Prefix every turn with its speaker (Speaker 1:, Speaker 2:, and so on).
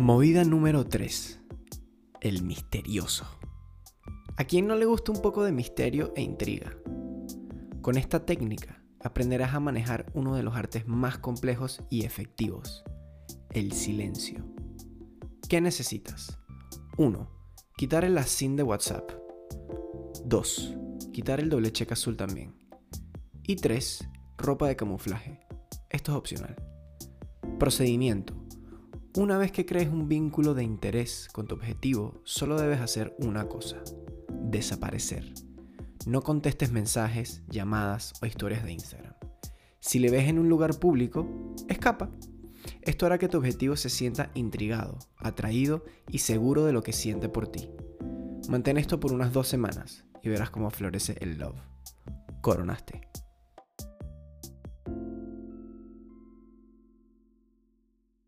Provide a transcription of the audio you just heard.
Speaker 1: Movida número 3. El misterioso. ¿A quién no le gusta un poco de misterio e intriga? Con esta técnica aprenderás a manejar uno de los artes más complejos y efectivos, el silencio. ¿Qué necesitas? 1. Quitar el ASIN de WhatsApp. 2. Quitar el doble cheque azul también. Y 3. Ropa de camuflaje. Esto es opcional. Procedimiento. Una vez que crees un vínculo de interés con tu objetivo, solo debes hacer una cosa. Desaparecer. No contestes mensajes, llamadas o historias de Instagram. Si le ves en un lugar público, escapa. Esto hará que tu objetivo se sienta intrigado, atraído y seguro de lo que siente por ti. Mantén esto por unas dos semanas y verás cómo florece el love. Coronaste.